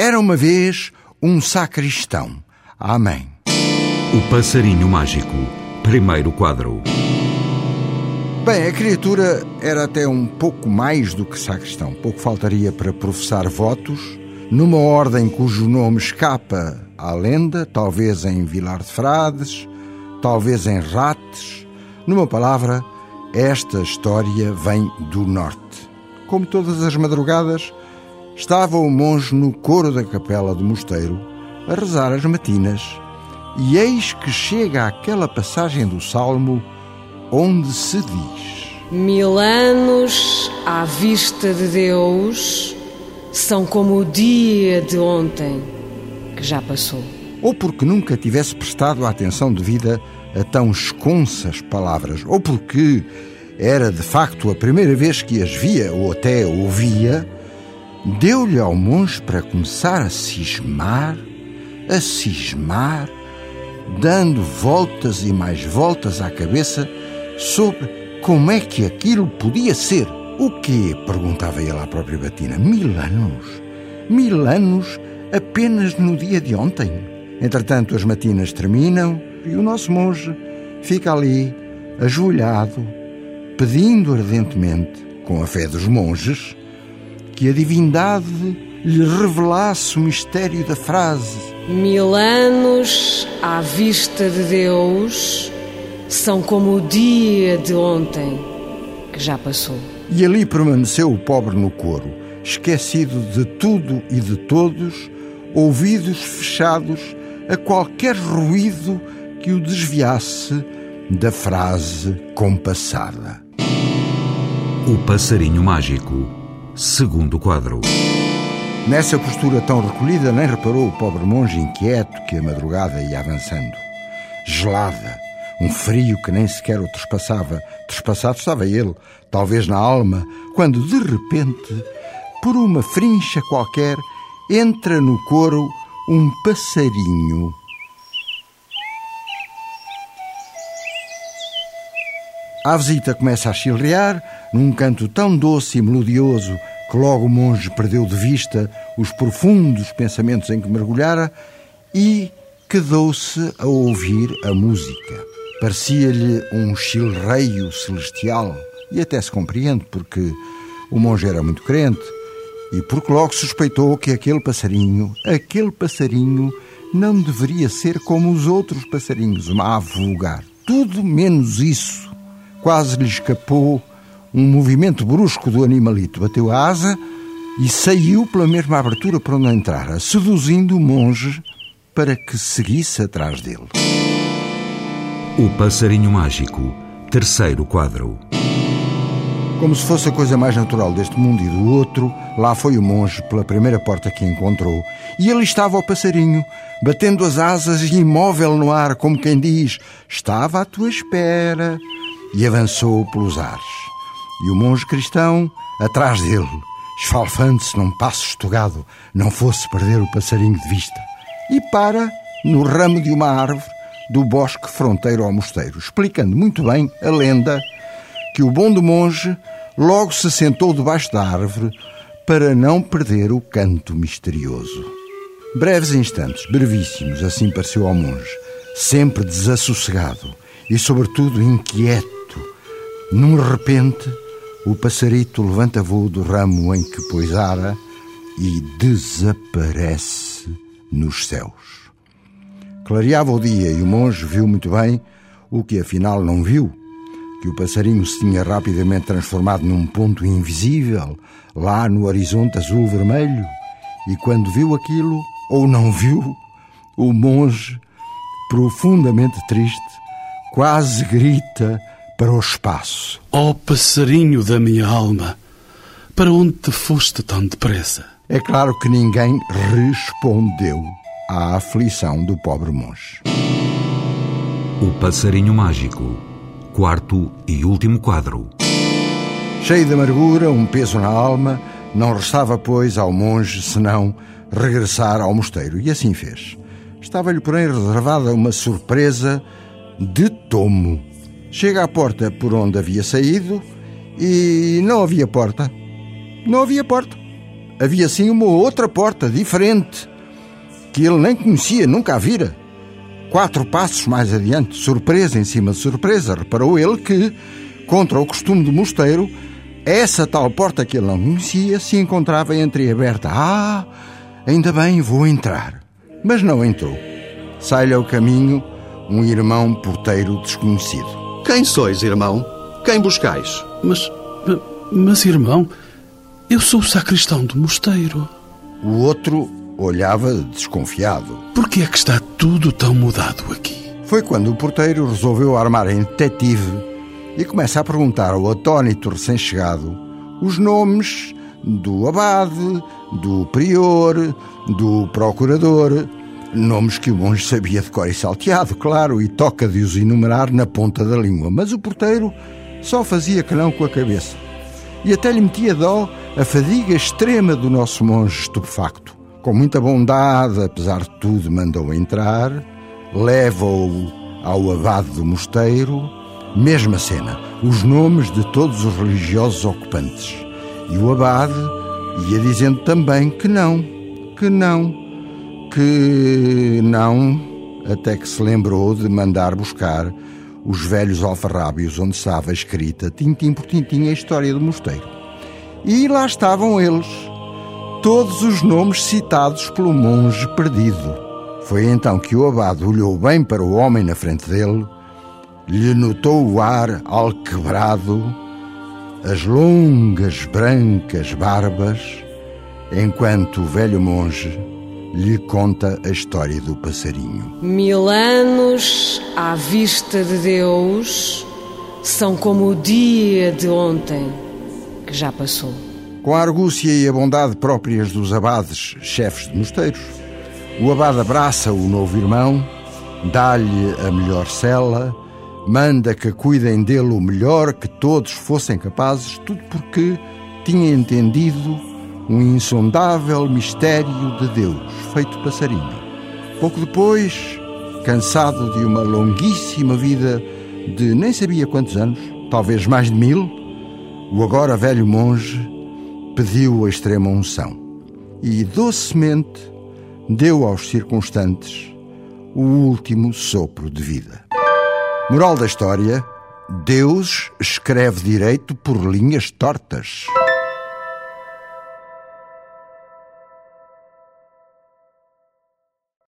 Era uma vez um sacristão. Amém. O Passarinho Mágico. Primeiro quadro. Bem, a criatura era até um pouco mais do que sacristão. Pouco faltaria para professar votos, numa ordem cujo nome escapa à lenda, talvez em Vilar de Frades, talvez em Rates. Numa palavra, esta história vem do norte. Como todas as madrugadas, estava o monge no coro da capela do mosteiro a rezar as matinas, e eis que chega àquela passagem do salmo onde se diz: Mil anos à vista de Deus são como o dia de ontem que já passou. Ou porque nunca tivesse prestado a atenção devida a tão esconsas palavras, ou porque era de facto a primeira vez que as via ou até ouvia, deu-lhe ao monge para começar a cismar, a cismar, dando voltas e mais voltas à cabeça sobre como é que aquilo podia ser. O quê? perguntava ele à própria Batina. Mil anos? Mil anos apenas no dia de ontem? Entretanto, as matinas terminam e o nosso monge fica ali, ajoelhado, pedindo ardentemente, com a fé dos monges, que a divindade lhe revelasse o mistério da frase. Mil anos à vista de Deus são como o dia de ontem que já passou. E ali permaneceu o pobre no coro, esquecido de tudo e de todos, ouvidos fechados a qualquer ruído que o desviasse da frase compassada. O Passarinho Mágico. Segundo quadro. Nessa postura tão recolhida, nem reparou o pobre monge inquieto que a madrugada ia avançando. Gelada, um frio que nem sequer o trespassava. Trespassado estava ele, talvez na alma, quando de repente, por uma frincha qualquer, entra no coro um passarinho. A visita começa a chilrear, num canto tão doce e melodioso que logo o monge perdeu de vista os profundos pensamentos em que mergulhara e quedou-se a ouvir a música. Parecia-lhe um chilreio celestial e até se compreende porque o monge era muito crente e porque logo suspeitou que aquele passarinho, aquele passarinho não deveria ser como os outros passarinhos, uma ave vulgar. Tudo menos isso. Quase lhe escapou um movimento brusco do animalito. Bateu a asa e saiu pela mesma abertura por onde entrara, seduzindo o monge para que seguisse atrás dele. O Passarinho Mágico. Terceiro quadro. Como se fosse a coisa mais natural deste mundo e do outro, lá foi o monge pela primeira porta que encontrou. E ali estava o passarinho, batendo as asas e imóvel no ar, como quem diz: Estava à tua espera. E avançou pelos ares. E o monge cristão, atrás dele, esfalfando-se num passo estugado, não fosse perder o passarinho de vista. E para no ramo de uma árvore do bosque fronteiro ao mosteiro, explicando muito bem a lenda que o bom do monge logo se sentou debaixo da árvore para não perder o canto misterioso. Breves instantes, brevíssimos, assim pareceu ao monge, sempre desassossegado e, sobretudo, inquieto. Num repente, o passarito levanta voo do ramo em que poisara e desaparece nos céus. Clareava o dia e o monge viu muito bem o que afinal não viu que o passarinho se tinha rapidamente transformado num ponto invisível, lá no horizonte azul-vermelho, e quando viu aquilo, ou não viu, o monge, profundamente triste, quase grita para o espaço: Ó oh, passarinho da minha alma, para onde te foste tão depressa? É claro que ninguém respondeu à aflição do pobre monge. O Passarinho Mágico quarto e último quadro. Cheio de amargura, um peso na alma, não restava, pois, ao monge senão regressar ao mosteiro. E assim fez. Estava-lhe, porém, reservada uma surpresa de tomo. Chega à porta por onde havia saído e não havia porta. Não havia porta. havia sim uma outra porta diferente, que ele nem conhecia, nunca a vira. Quatro passos mais adiante, surpresa em cima de surpresa, reparou ele que, contra o costume do mosteiro, essa tal porta que ele não conhecia se encontrava entreaberta. Ah, ainda bem, vou entrar. Mas não entrou. Sai-lhe ao caminho um irmão porteiro desconhecido. Quem sois, irmão? Quem buscais? Mas, mas irmão, eu sou o sacristão do mosteiro. O outro olhava desconfiado. Por que é que está tudo tão mudado aqui? Foi quando o porteiro resolveu armar em detetive e começa a perguntar ao atónito recém-chegado os nomes do abade, do prior, do procurador, nomes que o monge sabia de cor e salteado, claro, e toca de os enumerar na ponta da língua, mas o porteiro só fazia que não com a cabeça. E até lhe metia dó a fadiga extrema do nosso monge estupefacto. Com muita bondade, apesar de tudo, mandou entrar, leva-o ao abade do mosteiro, mesma cena, os nomes de todos os religiosos ocupantes. E o abade ia dizendo também que não, que não, que não, até que se lembrou de mandar buscar os velhos alfarrábios onde estava escrita, tintim por tintim, a história do mosteiro. E lá estavam eles, todos os nomes citados pelo monge perdido. Foi então que o abade olhou bem para o homem na frente dele, lhe notou o ar alquebrado, as longas brancas barbas, enquanto o velho monge lhe conta a história do passarinho. Mil anos à vista de Deus são como o dia de ontem que já passou. Com a argúcia e a bondade próprias dos abades, chefes de mosteiros, o abade abraça o novo irmão, dá-lhe a melhor cela, manda que cuidem dele o melhor que todos fossem capazes, tudo porque tinha entendido um insondável mistério de Deus, feito passarinho. Pouco depois, cansado de uma longuíssima vida de nem sabia quantos anos, talvez mais de mil, o agora velho monge pediu a extrema unção e docemente deu aos circunstantes o último sopro de vida. Moral da história: Deus escreve direito por linhas tortas.